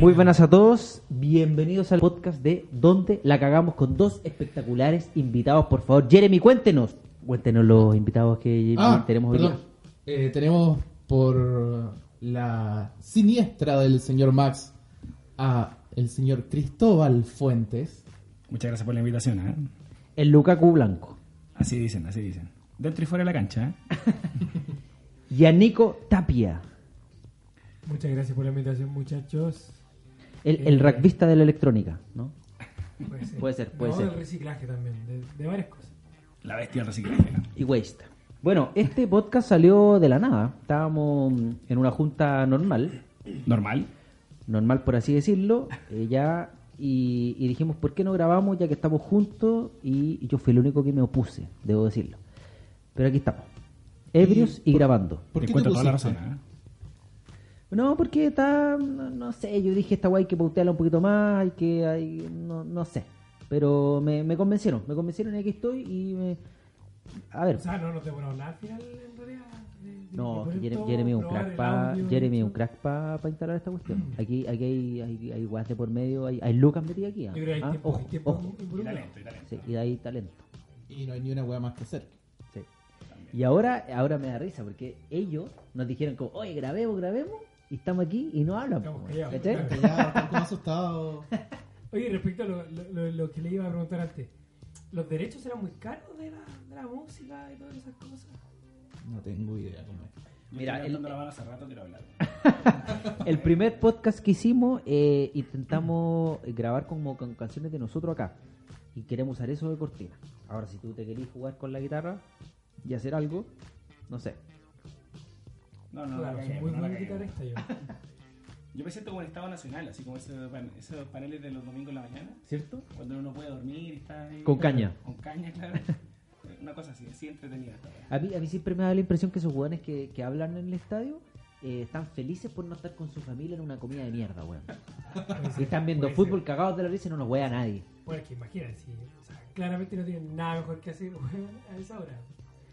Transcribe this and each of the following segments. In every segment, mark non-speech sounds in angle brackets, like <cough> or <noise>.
Muy buenas a todos, bienvenidos al podcast de Donde la cagamos con dos espectaculares invitados, por favor. Jeremy, cuéntenos. Cuéntenos los invitados que Ah, tenemos hoy día. Eh, tenemos por la siniestra del señor Max a el señor Cristóbal Fuentes. Muchas gracias por la invitación. ¿eh? El Lukaku Blanco. Así dicen, así dicen. Dentro y fuera de la cancha. ¿eh? <laughs> Y a Nico Tapia, Muchas gracias por la invitación, muchachos. El, el Eh. rugbyista de la electrónica, ¿no? <laughs> Puede ser. Puede ser, puede No, ser. del reciclaje también, de, de varias cosas. La bestia del reciclaje. Y Waste. Bueno, este podcast salió de la nada. Estábamos en una junta normal, Normal. normal por así decirlo, eh, ya, y, y dijimos, ¿por qué no grabamos ya que estamos juntos? Y, y yo fui el único que me opuse, debo decirlo. Pero aquí estamos, ebrios y, por- grabando. ¿Por Te qué te encuentro toda la razón. ¿eh? No, porque está, no, no sé, yo dije esta guay hay que pautearla un poquito más, hay que, hay, no, no sé. Pero me, me convencieron, me convencieron y aquí estoy y me... A ver, O sea, no, no te hablar al final, en realidad. No, que Jeremy es un crack para Jeremy es un crack para instalar esta cuestión. Aquí, aquí hay, hay, hay guas de por medio, hay, hay lucas metidas aquí. ¿ah? Yo creo que hay Ah, tiempo, ojo, hay tiempo ojo. Y talento, y talento. Sí, y hay talento. Y no hay ni una wea más que hacer. sí. Y ahora, ahora me da risa porque ellos nos dijeron como, oye, grabemos, grabemos, y estamos aquí y no hablan. Estamos <laughs> como asustados. Oye, respecto a lo, lo- lo- lo que le iba a preguntar antes, ¿los derechos eran muy caros de la, de la música y todas esas cosas? No tengo idea cómo es. Mira, el- el... la mano hace rato quiero hablar. <laughs> El primer podcast que hicimos, eh, intentamos grabar como con canciones de nosotros acá. Y queremos usar eso de cortina. Ahora, si tú te querés jugar con la guitarra y hacer algo, no sé. No, no, claro, no, muy no la buen guitarrista yo. Yo me siento como en Estado Nacional, así como esos, esos paneles de los domingos en la mañana, ¿Cierto? cuando uno puede dormir y está ahí- Con caña. Con caña, claro. <laughs> Una cosa así, así entretenida. A mí, a mí siempre me da la impresión que esos jugadores que, que hablan en el estadio eh, están felices por no estar con su familia en una comida de mierda, weón. Y <laughs> están viendo puede fútbol ser. cagados de la risa y no nos wea a nadie. Bueno, es que imagínate, si, o sea, claramente no tienen nada mejor que hacer <laughs> weón, a esa hora.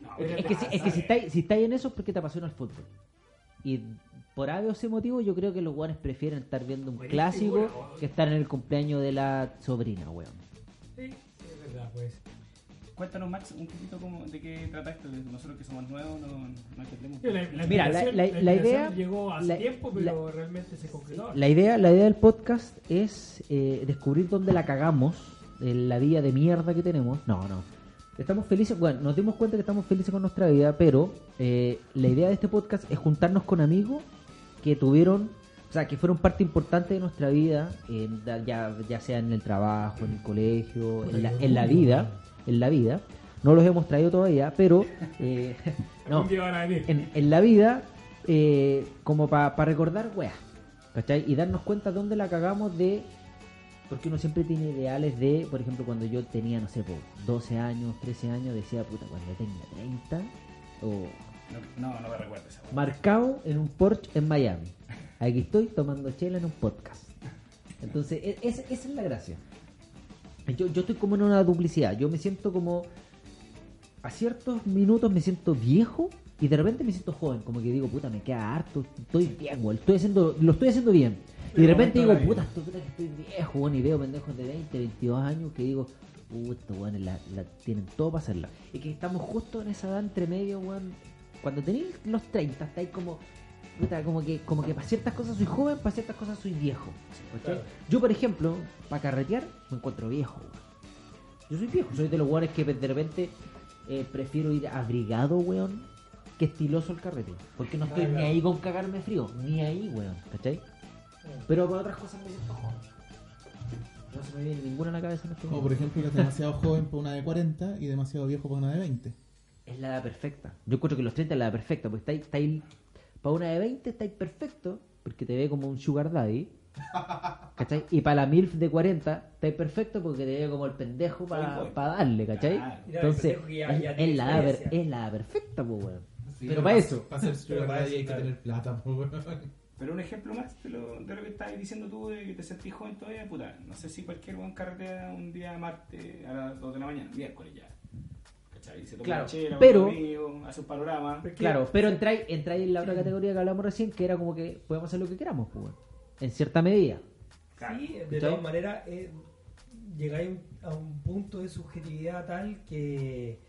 No, Es, pero es que, si, es que si estáis si estáis en eso es porque te apasiona el fútbol. Y por A o C motivo yo creo que los guanes prefieren estar viendo un Buenísimo, clásico weón. que estar en el cumpleaños de la sobrina, weón. Sí, sí, es verdad, pues. Cuéntanos, Max, un poquito cómo, de qué trata esto. Nosotros que somos nuevos no, no entendemos. La, la Mira, la- idea- llegó hace la- tiempo, pero realmente se concretó. La idea, la idea del podcast es eh, descubrir dónde la cagamos, en la vida de mierda que tenemos. No, no. Estamos felices, bueno, nos dimos cuenta que estamos felices con nuestra vida, pero eh, la idea de este podcast es juntarnos con amigos que tuvieron, o sea, que fueron parte importante de nuestra vida, en- ya, ya sea en el trabajo, en el colegio, en la, en la vida, en la vida. No los hemos traído todavía, pero eh, <laughs> <laughs> no, en, en la vida eh, como para recordar weas, ¿cachai? Y darnos cuenta de dónde la cagamos de... Porque uno siempre tiene ideales de, por ejemplo, cuando yo tenía, no sé, po, 12 años, 13 años, decía, puta, cuando tenga 30, o No, no, no me wea. marcado en un Porsche en Miami. Aquí estoy tomando chela en un podcast. Entonces, e- esa, esa es la gracia. Yo, yo estoy como en una duplicidad. Yo me siento como. A ciertos minutos me siento viejo y de repente me siento joven. Como que digo, puta, me queda harto. Estoy bien, güey. Estoy haciendo, lo estoy haciendo bien. Y de repente digo, puta, estoy, puta que estoy viejo, güey. Y veo pendejos de 20, 22 años que digo, puta, estos güeyes la, la tienen todo para hacerla. Y que estamos justo en esa edad entre medio, weón. Cuando tenéis los 30, estáis como. Puta, como que, como que para ciertas cosas soy joven, para ciertas cosas soy viejo. Yo, por ejemplo, para carretear, me encuentro viejo. weón. Yo soy viejo, soy de los weones que de repente eh, prefiero ir abrigado, weón, que estiloso al carrete. Porque no estoy Ah, ni ahí con cagarme frío, ni ahí, weón, ¿cachai? Pero para otras cosas me siento joven. No se me viene ninguna a la cabeza en este Como por ejemplo que es demasiado joven para una de 40 y demasiado viejo para una de 20. Es la edad perfecta. Yo encuentro que los 30 es la edad perfecta, porque estáis, estáis para una de 20 estáis perfecto, porque te ve como un sugar daddy. <laughs> ¿Cachai? Y para la MILF de 40 estáis perfecto porque te ve como el pendejo para darle, ¿cachai? Entonces, el es, es la es la edad perfecta, pues, weón. Sí, Pero para eso. Para ser eso, hay que claro. tener plata. Pero un ejemplo más de lo, de lo que estabas diciendo tú, de que te sentís joven todavía, puta. No sé si cualquier buen carretea un día martes a las 2 de la mañana, miércoles ya. ¿Cachai? Se toma Claro, una chela, pero- un amigo, hace un panorama. Claro, pero entráis, entráis en la otra categoría que hablamos recién, que era como que podemos hacer lo que queramos, pues, weón. En cierta medida. Claro. Sí, de todas maneras, eh, llegáis a un punto de subjetividad tal que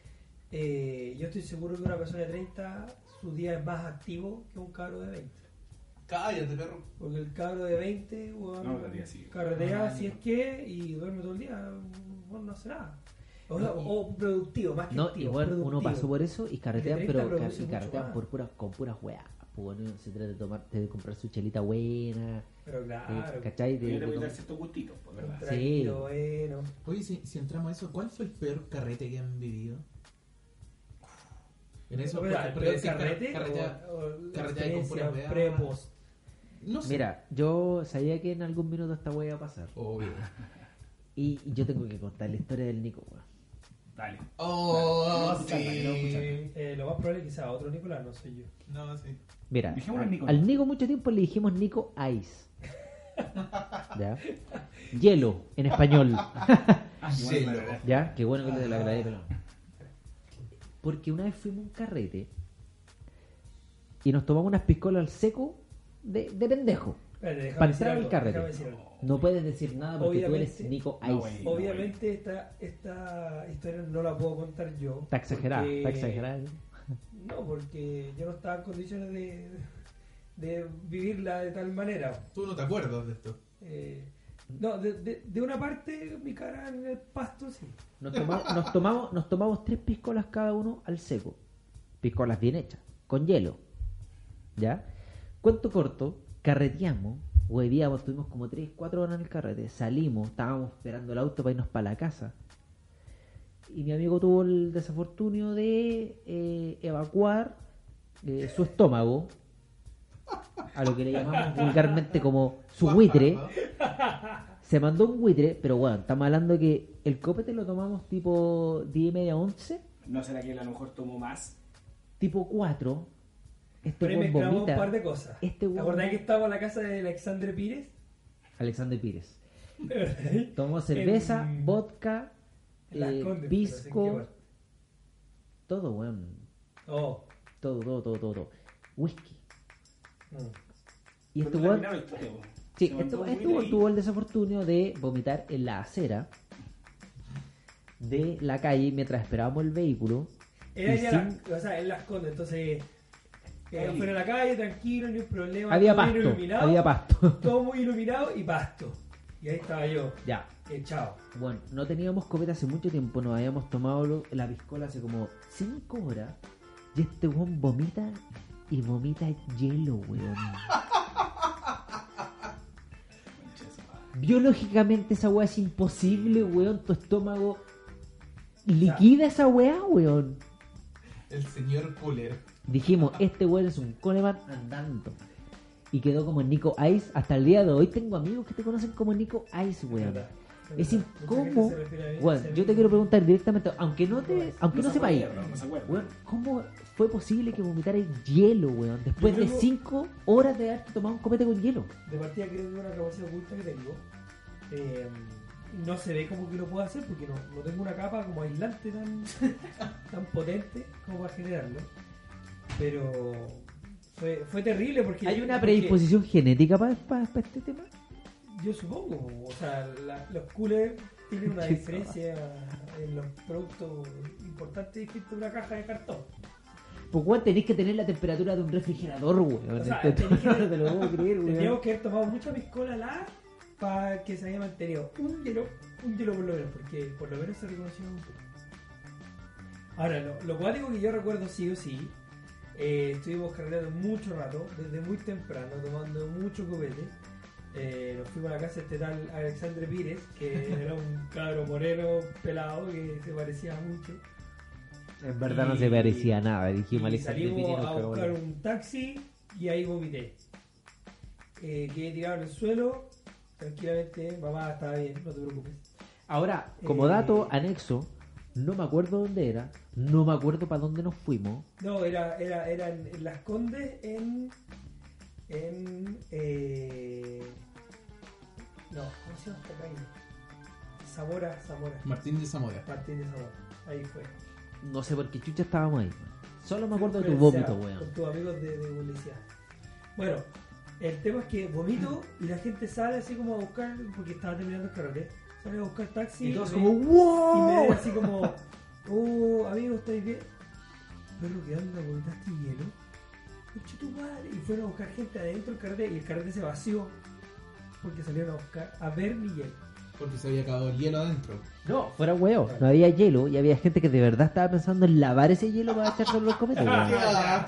eh, yo estoy seguro que una persona de 30, su día es más activo que un cabro de 20. Cállate, perro. Porque el cabro de 20, weón, No, todavía sí. carretea Ah, si no. es que y duerme todo el día, bueno, no hace nada. O, sea, o productivo, más que No, activo, igual uno pasó por eso y carretean, El de 30 pero car- y carretean por puras, con puras weas. Bueno, se trata de tomar, de comprar su chelita buena, Pero eh, claro, ¿cachai? De, de voy a com- dar ciertos gustitos, pues, ¿verdad? Sí. bueno. Oye, si, si entramos a eso, ¿cuál fue el peor carrete que han vivido? En eso, O sea, porque- el porque peor decir car- carrete carretea- o, carretea con pre-post. No sé. Mira, yo sabía que en algún minuto esta wea iba a pasar. Obvio. Y yo tengo que contar la historia del Nico, weón. Dale. Oh, No, sí. Eh, lo más probable es que sea otro Nicolás, no soy yo. No, sí. Mira, Dijémosle al Nico. al Nico mucho tiempo le dijimos Nico Ice. ¿Ya? Hielo, en español. <laughs> Ah, Sí, me lo- agradezco. ¿Ya? Qué bueno que le agradé, pero... Porque una vez fuimos a un carrete y nos tomamos unas piscolas al seco de, de pendejo. Espérate, Para entrar al carrete. No puedes decir nada porque tú eres Nico No, Ice. güey. Obviamente esta, esta historia no la puedo contar yo. Está exagerada, está exagerada. No, porque yo no estaba en condiciones de, de vivirla de tal manera. Tú no te acuerdas de esto. Eh, no, de, de, de una parte mi cara en el pasto sí. Nos tomamos, nos tomamos, nos tomamos tres piscolas cada uno al seco. Piscolas bien hechas, con hielo. ¿Ya? Cuento corto, carreteamos, huevíamos, estuvimos como 3, 4 horas en el carrete, salimos, estábamos esperando el auto para irnos para la casa. Y mi amigo tuvo el desafortunio de eh, evacuar eh, su estómago, a lo que le llamamos vulgarmente como su buitre. Se mandó un buitre, pero bueno, estamos hablando que el copete lo tomamos tipo 10 y media, 11, ¿No será que él a lo mejor tomó más? tipo 4. Este Pero mezclamos vomita. un par de cosas. Este ¿Te acordás que estábamos en la casa de Alexandre Pires? Alexander Pires. <laughs> Tomó cerveza, En- vodka, Las eh, Condes, pero pisco, sin quemar. todo, weón. Oh. Todo, todo, todo, todo. todo. Whisky. Y este po. Sí, este y- tuvo el desafortunio de vomitar en la acera de la calle mientras esperábamos el vehículo. Era ya sin- la- o sea, en las condes, entonces eh, afuera de la calle, tranquilo, ni un problema. Había pasto, iluminado, había pasto. <laughs> Todo muy iluminado y pasto. Y ahí estaba yo, ya, echado. Bueno, no teníamos copeta hace mucho tiempo, nos habíamos tomado la piscola hace como 5 horas. Y este weón vomita y vomita hielo, weón. Biológicamente esa weá es imposible, weón. Tu estómago liquida esa weá, weón. El señor Cooler. Dijimos, este weón es un Coleman andando. Y quedó como Nico Ice. Hasta el día de hoy tengo amigos que te conocen como Nico Ice, weón. Es decir, ¿cómo? Bueno, yo te quiero preguntar directamente, aunque no te, aunque no, no se acuerda. weón, ¿cómo fue posible que vomitara hielo, weón? Después de creo- 5 horas de haberte tomado un copete con hielo. De partida creo que es una capacidad oculta que tengo. Eh, no se ve como que lo puedo hacer porque no, no tengo una capa como aislante tan, <laughs> tan potente como para generarlo. Pero fue, fue terrible porque... ¿Hay una porque predisposición genética para este tema? Yo supongo, o sea, la- los coolers tienen una <laughs> diferencia en los productos importantes distintos de una caja de cartón. Pues weón, tenés que tener la temperatura de un refrigerador, weón. O sea, Esto- tenés que- <laughs> no te lo creer, weón. que haber tomado mucha piscola la para que se haya mantenido un hielo, un hielo por lo menos, porque por lo menos se reconoció un poco. Ahora, lo, lo cuático que yo recuerdo sí o sí, eh, estuvimos cargando mucho rato, desde muy temprano, tomando mucho copete. Eh, nos fuimos a la casa de este tal Alexandre Pires, que era un cabro moreno pelado que se parecía mucho. En verdad no se parecía a nada. Dijimos, salimos Pires nos a buscar un taxi y ahí vomité. Eh, quedé tirado en el suelo, tranquilamente, mamá estaba bien, no te preocupes. Ahora, como Eh, dato anexo, no me acuerdo dónde era, no me acuerdo para dónde nos fuimos. No, era, era, era en, en Las Condes, en. en. No, ¿cómo se llama esta calle? Zamora, Zamora. Martín de Zamora. Martín de Zamora. Ahí fue. No sé por qué chucha estábamos ahí. Solo me acuerdo de tu vómito, weón. Con tus amigos de, de publicidad. Bueno, El tema es que vomito y la gente sale así como a buscar, porque estaba terminando el carrete, sale a buscar taxi Y todos me- como, y me ¡wow! ven así como, oh, amigo, ¿estáis bien? Perro, ¿qué onda? ¿Vomitaste hielo? Tu madre. Y fueron a buscar gente adentro del carrete y el carrete se vació porque salieron a buscar, a ver mi hielo. Porque se había acabado el hielo adentro. No, fuera huevo. No había hielo y había gente que de verdad estaba pensando en lavar ese hielo para echarlo en los cometas, <laughs>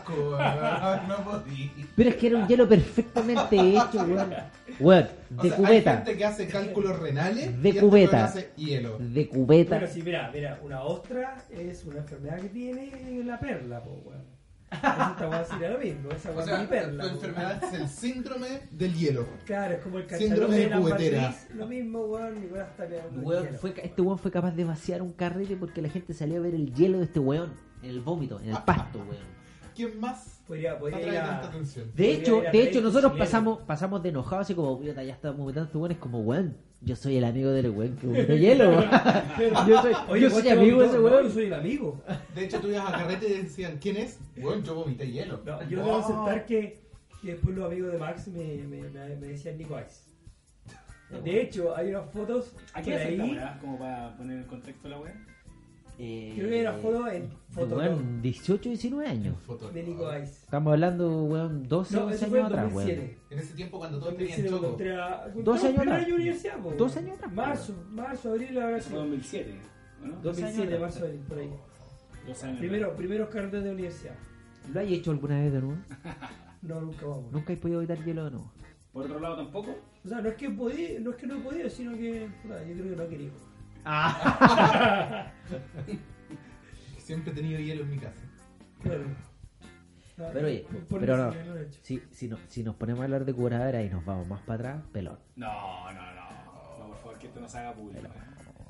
¡Qué weón. No podí. Pero es que era un hielo perfectamente hecho, weón. Weón, O de sea, cubeta. Hay gente que hace cálculos renales De y cubeta. hace hielo. De cubeta. Pero sí, mira, mira, una ostra es una enfermedad que tiene la perla, po, weón. Esa te voy a decir lo mismo, esa O weón sea, es mi perla. tu enfermedad es el síndrome del hielo. Claro, es como el Síndrome de cubetera. lo mismo, weón, Nicolás está quedando en Weón, hielo. fue, este weón fue capaz de vaciar un carrete porque la gente salió a ver el hielo de este weón en el vómito, en el pasto, weón. ¿Quién más Podría, podría a... tanta atención? De Podría hecho, de hecho nosotros pasamos pasamos de enojados así como, puta, ya estamos vomitando este weón, es como, weón, yo soy el amigo del weón que vomita hielo. <laughs> yo soy, Oye, yo ¿vos soy amigo de ese No, weón. yo soy el amigo. De hecho, tú ibas a carrete y decían, ¿quién es? Bueno, yo vomité hielo. No, yo debo aceptar que, que después los amigos de Max me, me, me, me decían Nico Ice. De hecho, hay unas fotos ¿A que qué hace esta ahí... Como para poner en contexto la weá. Eh, Creo que hay una foto en weón, 18, 19 años. Foto. de Nico Ice. Estamos hablando, weón, 12 No, 11 eso fue años en atrás, weón. 2007. En ese tiempo cuando todos tenían 2007 choco. contra... Dos años atrás. año de universidad, po. Dos años atrás, Marzo, marzo, abril, fue sido. 2007, ¿o ¿no? Dos 2007, años marzo, abril, por ahí. Dos años. Primero, primeros carretes de universidad. ¿Lo has hecho alguna vez de nuevo? <laughs> No, nunca vamos. Nunca he podido evitar hielo de nuevo. Por otro lado tampoco. O sea, no es que podí, no es que no he podido, sino que puta, yo creo que no he querido. <laughs> Siempre he tenido hielo en mi casa. Claro. Pero oye, por- pero no, he si, si, no, si nos ponemos a hablar de curadera y nos vamos más para atrás, pelón. No, no, no. No, por favor, que esto no se haga público.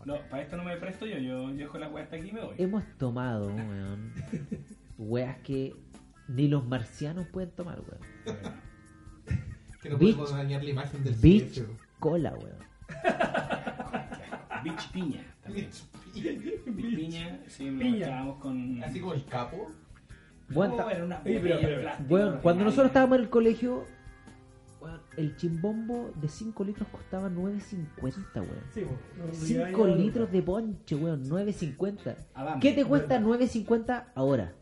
No, para esto no me presto yo. Yo dejo la weá hasta aquí y me voy. Hemos tomado, weón, weas que ni los marcianos pueden tomar, weón. Que no Beach- podemos dañar la imagen del Beach silencio. cola, weón. <laughs> Beach piña. También. Beach piña, sí, lo Piña. mezclábamos con. Así como el capo. Weón, ta- era una Oye, pero- botella de pero- plástico weón, cuando nosotros estábamos en el colegio, weón, el chimbombo de 5 litros costaba 9.50, weón. Sí, po, no, no 5 llevaba ya litros de ponche, weón, 9.50. Adame. ¿Qué te cuesta 9.50 ahora?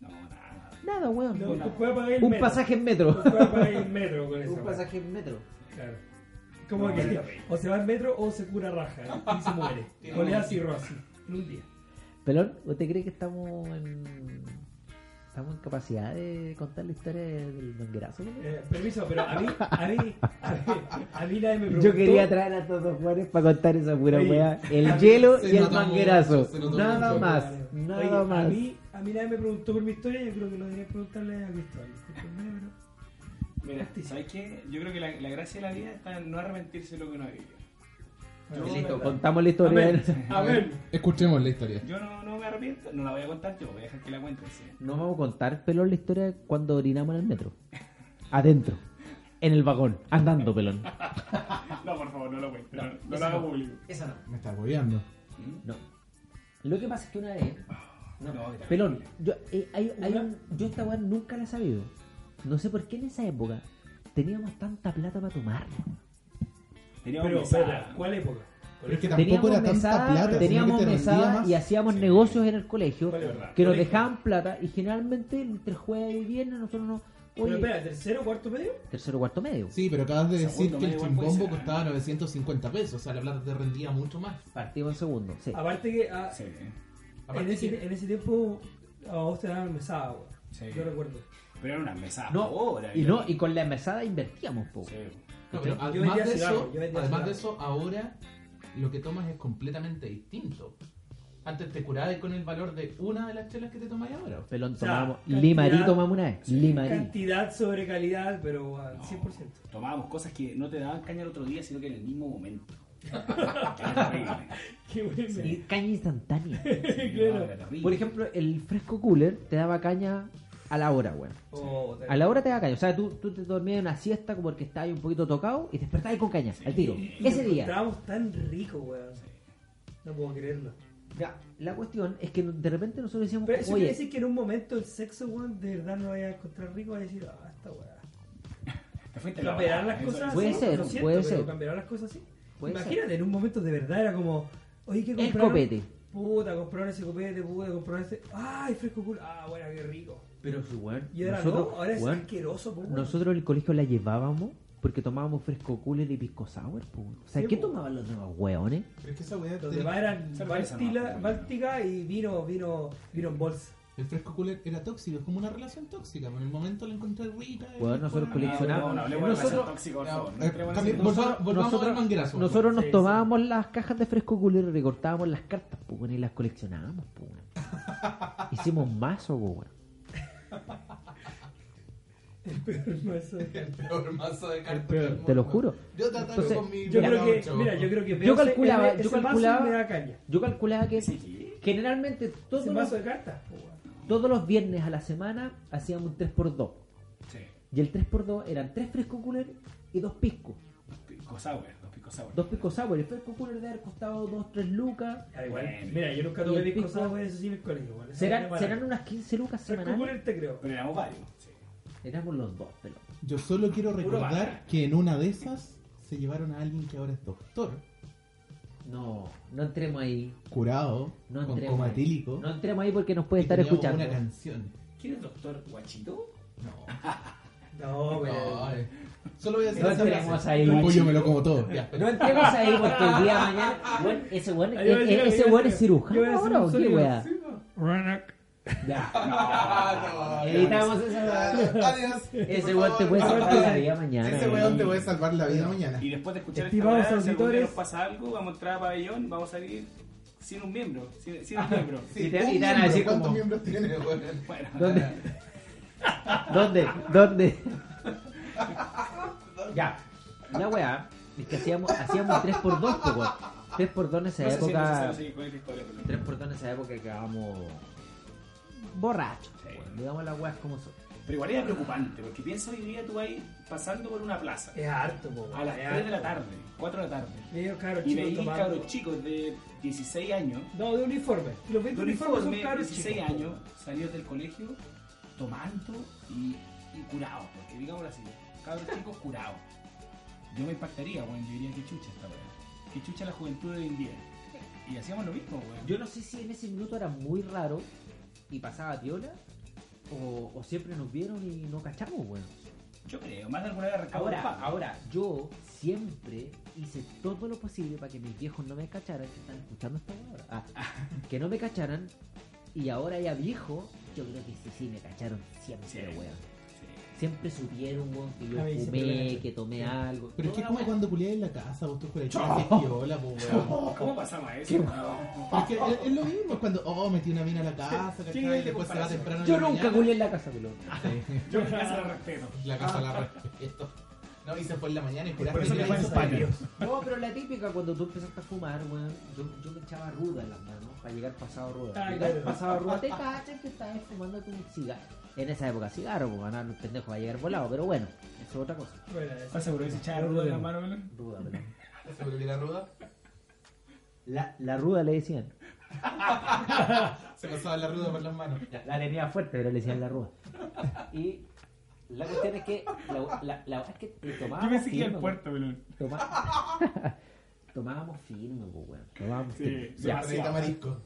No, nada. Nada, weón. No, tú puedes pagar el Un metro. pasaje en metro. Tú puedes pagar el metro con eso. <laughs> Un pasaje en metro. Claro. Como No, que o se va al metro o se cura raja y <laughs> se muere. O le da cirrosis en un día. Pelón, ¿usted cree que estamos en. Estamos en capacidad de contar la historia del manguerazo? Eh, permiso, pero a mí, a mí, a mí, a mí nadie me preguntó. Yo quería traer a todos los jugadores para contar esa pura weá. El hielo y el manguerazo. mucho, Nada mucho. más. Nada más. A mí, a mí nadie me preguntó por mi historia. Yo creo que lo debería preguntarle a Cristóbal. Mira, ¿sabes qué? Yo creo que la, la gracia de la vida está en no arrepentirse de lo que uno ha vivido. Yo- Listo, verdad. contamos la historia. Amén. <laughs> <laughs> Amén. Escuchemos la historia. Yo no, no me arrepiento, no la voy a contar yo, voy a dejar que la cuenten. sí. Nos vamos a contar, pelón, la historia de cuando orinamos en el metro. Adentro. En el vagón. Andando, pelón. <laughs> No, por favor, no lo cuenten, no, no lo haga no. público. Esa no. Me está apoyando. ¿Mm? No. Lo que pasa es que una vez. No, Pelón, yo, eh, hay, hay un- yo esta weá nunca la he sabido. No sé por qué en esa época teníamos tanta plata para tomar. Teníamos Pero, mesada. ¿cuál época? Pero es que Teníamos tampoco era tanta mesada, plata. sino teníamos mesada más. y hacíamos negocios en el colegio Vale, que nos dejaban plata y generalmente entre jueves y viernes nosotros no. Pero Oye, espera, ¿tercero, cuarto medio? tercero cuarto medio. Sí, pero acabas de decir Segundo que el chimbombo ser. costaba 950 pesos. O sea, la plata te rendía mucho más. Partimos en segundo. Sí. Aparte que ah, Sí, en, Aparte ese, que- en ese tiempo a vos te daban mesada, weón. sí. Yo recuerdo. Pero era una mesada No, por hora. y no, y con la mesada invertíamos poco. Sí. No, pero Yo además de eso, además de eso, ahora lo que tomas es completamente distinto. Antes te curabas con el valor de una de las chelas que te tomáis ahora. Pelón O sea, tomábamos. cantidad- Limarí tomamos una vez. Sí, Limarí. Cantidad sobre calidad, pero al No, 100%. Tomábamos cosas que no te daban caña el otro día, sino que en el mismo momento. <laughs> Qué bueno. Y caña instantánea. Sí, <laughs> terrible. Por ejemplo, el fresco cooler te daba caña a la hora, weón. Oh, A la hora te daba caña. O sea, tú, tú te dormías en una siesta como porque estabas un poquito tocado y despertabas con caña, al tiro. Y- Ese día. Estábamos tan ricos, weón. No puedo creerlo. Ya, la cuestión es que de repente nosotros decíamos, Pero eso quiere oye, decir que en un momento el sexo, weón, de verdad no vaya a encontrar rico, vaya a decir, ah, esta weá. <laughs> Te ¿Cambiarán las cosas Puede así? ser, Lo siento, puede pero ser. ¿Cambiarán las cosas así? Puede Imagínate, en un momento de verdad era como, oye, ¿qué El compraron? copete. Puta, compraron ese copete, puta, compraron ese. ¡Ay, fresco cool! ¡Ah, bueno, qué rico! Pero si, weón, Y ahora nosotros, no, ahora es weón, asqueroso, po, weón. nosotros en el colegio la llevábamos porque tomábamos fresco cooler y pisco sour, po. O sea, Sí, ¿qué po. tomaban los demás weones? Pero es que esa weá. Los demás eran Cerveza, Báltica, no. Báltica y vino, vino, vino en bolsa. El fresco cooler era tóxico, es como una relación tóxica. En el momento la encontré rica. Bueno, nosotros No, no, de Nosotros- eh, nosotros nos Sí, sí. tomábamos las cajas de fresco cooler y recortábamos las cartas, weón, y las coleccionábamos, weón. <laughs> Hicimos mazo, weón. El peor mazo de <laughs> El cartas. peor mazo de cartas. peor, te lo juro. Yo Entonces, con mi Yo Mira creo que, mira, yo creo que Yo ese- calculaba- ese yo calculaba- me da caña. Yo calculaba que Sí. generalmente todos los, mazo de cartas, todos los viernes a la semana hacíamos un 3x2. Sí. Y el 3x2 eran 3 fresco cooler y 2 piscos. Pico sour, dos pico sour. Dos pisco sour. El fresco cooler debe haber costado 2, 3 lucas. Ah, igual. Bueno. Mira, yo nunca tuve el pisco- sour, eso sí en el colegio. Serán, serán unas 15 lucas Fresco semanales. cooler te creo. Pero éramos varios. Éramos los dos, pero. Yo solo quiero recordar que en una de esas se llevaron a alguien que ahora es doctor, No, no entremos ahí. curado, No con entremos coma ahí. etílico. No entremos ahí porque nos puede y estar escuchando. una canción. ¿Quién es doctor Guachito? No, <laughs> No, no, pero. eh. Solo voy a decir No entremos ahí. El pollo me lo como todo. Ya. No entremos ahí porque el día de mañana. Bueno, ese a decir, ese decir, es cirujano ahora o qué wea. <laughs> No. Ya. Ah, no, <laughs> Editamos wea. Adiós. <laughs> Ese weón te puede salvar la vida mañana. Ese weón te puede salvar la vida mañana. Y después de escuchar esta si nos pasa algo, vamos a entrar a pabellón, vamos a salir sin un miembro. Sin, sin un miembro. Sí, Y te- un y te van a miembro. decir ¿Cuántos como- miembros tiene, weón? Bueno, ¿Dónde? ¿Dónde? ¿Dónde? ya. La weá es que hacíamos, hacíamos 3x2, pues weón. 3x2 en esa no sé si es época. necesario seguir con esta historia. pero- 3x2 en esa época quedábamos borrachos. Sí. weón. Digamos las weas como son. Pero igual era preocupante, porque piensa hoy día tú vas pasando por una plaza Es harto, po, a las es 3 de la tarde, 4 de la tarde. Medio Y chicos veis cabros chicos de 16 años, No, de uniforme. Los 20 de uniformes son uniforme, cabros 16 chicos. años, salidos del colegio, tomando y, y curados, porque digámoslo así, cabros chicos curados. Yo me impactaría, weón, yo diría que chucha esta weá. Que chucha la juventud de hoy en día. Y hacíamos lo mismo, weón. Yo no sé si en ese minuto era muy raro y pasaba piola o, o siempre nos vieron y no cachamos, weón. Yo creo, más de alguna vez Ahora, ahora, yo siempre hice todo lo posible para que mis viejos no me cacharan, que están escuchando esta hora, ah, <laughs> que no me cacharan, y ahora ya viejo, yo creo que sí, sí, me cacharon siempre, Sí. weón. Siempre supieron, weón, que yo A mí siempre me fumé, que tomé algo. Pero es que es como cuando culiáis en la casa, vos tú por ahí festiola, po, weón. ¿Cómo pasamos a eso? Es que es, es lo mismo, es cuando, oh, metí una mina a la casa, ¿Quién ¿cachai? es el Y después se va comparación? temprano en Yo la nunca mañana. en la casa, pelón. Yo en mi casa la respeto. La casa la respeto. No, y se fue en la mañana y juraste Por eso que le hizo paño. No, pero la típica cuando tú empezaste a fumar, weón, yo, yo me echaba ruda en las manos para llegar pasado ruda. Llegar claro. pasado ruda, te cachan que estabas fumando tu cigarro. En esa época cigarro, pues van a los pendejos va a llegar volado, pero bueno, eso es otra cosa. Bueno, ¿Estás seguro que se echaba No rudo en la mano, Belén? Ruda, pelón. ¿Seguro que era ruda? La, la ruda le decían. <laughs> Se pasaba la ruda por las manos. La, tenía fuerte, pero le decían la ruda. Y la cuestión es que la, la, es que Yo tomábamos pensé que al puerto, Belén. weón. <laughs> Tomábamos firme, pues, weón. Tomábamos Sí, firme. sí. Ya.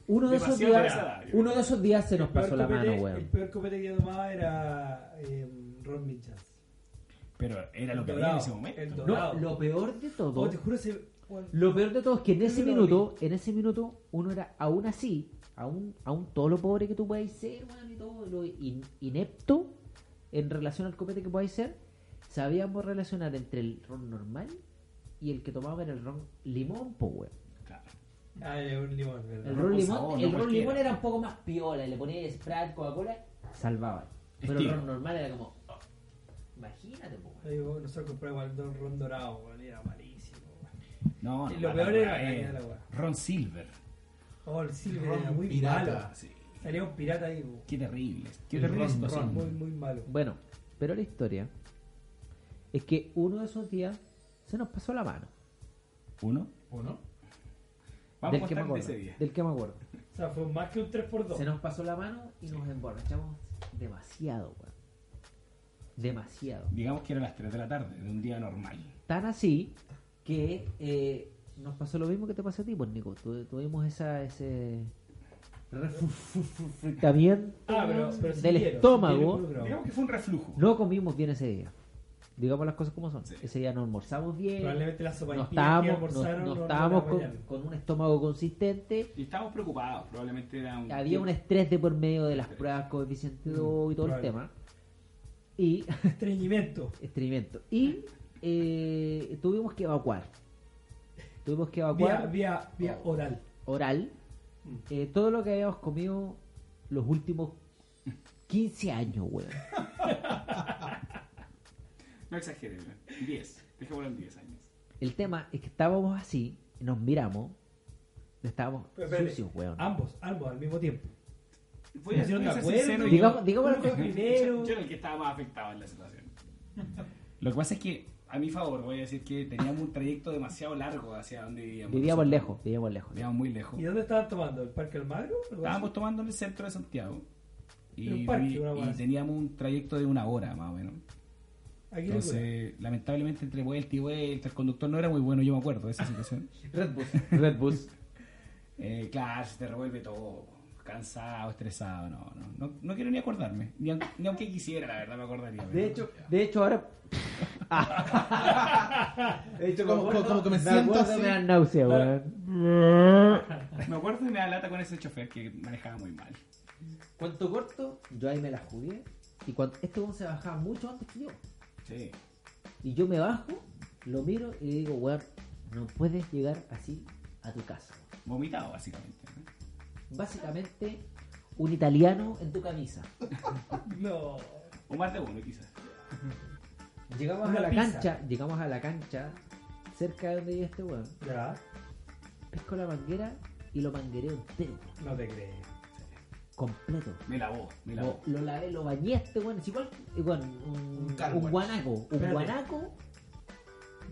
Uno de esos días, uno de esos días se nos el pasó la copete- mano, El weón. peor copete que yo tomaba era eh, Ron Minchas. Pero era lo que El había en ese momento. el No, lo peor de todo, Oh, te juro, se... bueno, lo peor de todo es que en ese minuto, en ese minuto, uno era aún así, aún, aún todo lo pobre que tú puedas ser, weón, y todo lo in- inepto en relación al copete que podáis ser, sabíamos relacionar entre el ron normal y el que tomaban era el ron limón, po, weón. Claro. Ah, es un limón, ¿verdad? El ron limón, sabor, el no ron limón era un poco más piola, y le ponía Sprite, Coca-Cola, salvaba. Pero el ron normal era como, oh, imagínate, po, weón. Bueno, Nosotros compramos el don Ron dorado, weón, y era malísimo. weón. No, Y no, lo mala peor era weá, la eh. caña de la weá. Ron Silver. Oh, el Silver Ron era muy pirata. malo. Sí. Salía un pirata ahí, weón. Qué terrible. Qué El terrible ron, situación. ron. muy, muy malo. Bueno, pero la historia es que uno de esos días se nos pasó la mano. ¿Uno? ¿O no? Vamos del a que me acuerdo. ese día. Del que me acuerdo. O sea, fue más que un 3x2. Se nos pasó la mano y nos emborrachamos demasiado, weón. Demasiado. Digamos que era las 3 de la tarde, de un día normal. Tan así que eh, nos pasó lo mismo que te pasó a ti, pues Nico. Tu- tuvimos esa, ese refrutamiento Ah, del estómago. Digamos que fue un reflujo. No comimos bien ese día. Digamos las cosas como son. Sí. Ese día no almorzamos bien. Probablemente la sopa No estábamos, no, almorzaron no no- no estábamos con, un estómago consistente. Y estábamos preocupados, probablemente era un... Había un estrés de por medio de las pruebas coeficiente 2 y todo el tema. Y <laughs> Estreñimiento. estreñimiento. Y eh, tuvimos que evacuar. Tuvimos que Vía, evacuar vía, vía oral. oral Mm. eh, todo lo que habíamos comido los últimos 15 años, weón. <laughs> No exageres, weón. 10. Dejémoslo en 10 años. El tema es que estábamos así, nos miramos, estábamos sucios, weón. Ambos, ambos al mismo tiempo. Voy a, Hicieron voy a de ser acuerdo. sincero, yo- Digamos, digamos Uno fue primero. Yo era el que estaba más afectado en la situación. Lo que pasa es que, a mi favor, voy a decir que teníamos un trayecto demasiado largo hacia donde vivíamos. vivíamos nosotros. lejos, vivíamos lejos. Vivíamos muy lejos. ¿Y dónde estaban tomando? ¿El Parque Almagro? ¿Algo Estábamos así? tomando en el centro de Santiago. Y, parque, hueá y teníamos un trayecto de una hora más o menos. Entonces, lamentablemente, entre vuelta y vuelta, el conductor no era muy bueno, yo me acuerdo de esa situación. <laughs> Red Bus. <laughs> Red Bus. Eh, claro, se te revuelve todo. Cansado, estresado, no, no. No, no quiero ni acordarme. Ni, ni aunque quisiera, la verdad, me acordaría. pero- De hecho, de hecho ahora. <laughs> de hecho, Como- como- como que me siento acuerdo, así. me da náusea, weón. Me acuerdo y me da lata con ese chofer que manejaba muy mal. Cuanto corto, yo ahí me la jugué. Y cuando este se bajaba mucho antes que yo. Sí. Y yo me bajo, lo miro y digo, weón, no puedes llegar así a tu casa. Vomitado, básicamente. ¿no? Básicamente, un italiano en tu camisa. <laughs> No. O más de uno, quizás. Llegamos Una a la pizza. cancha, llegamos a la cancha, cerca de donde vive este weón. Ya. Pesco la manguera y lo manguereo entero, No te crees. Completo. Me lavó, me Lo, lavó. lo lavé, lo bañé a este weón. Es igual, igual un, Un un guanaco. Un Espérate. guanaco,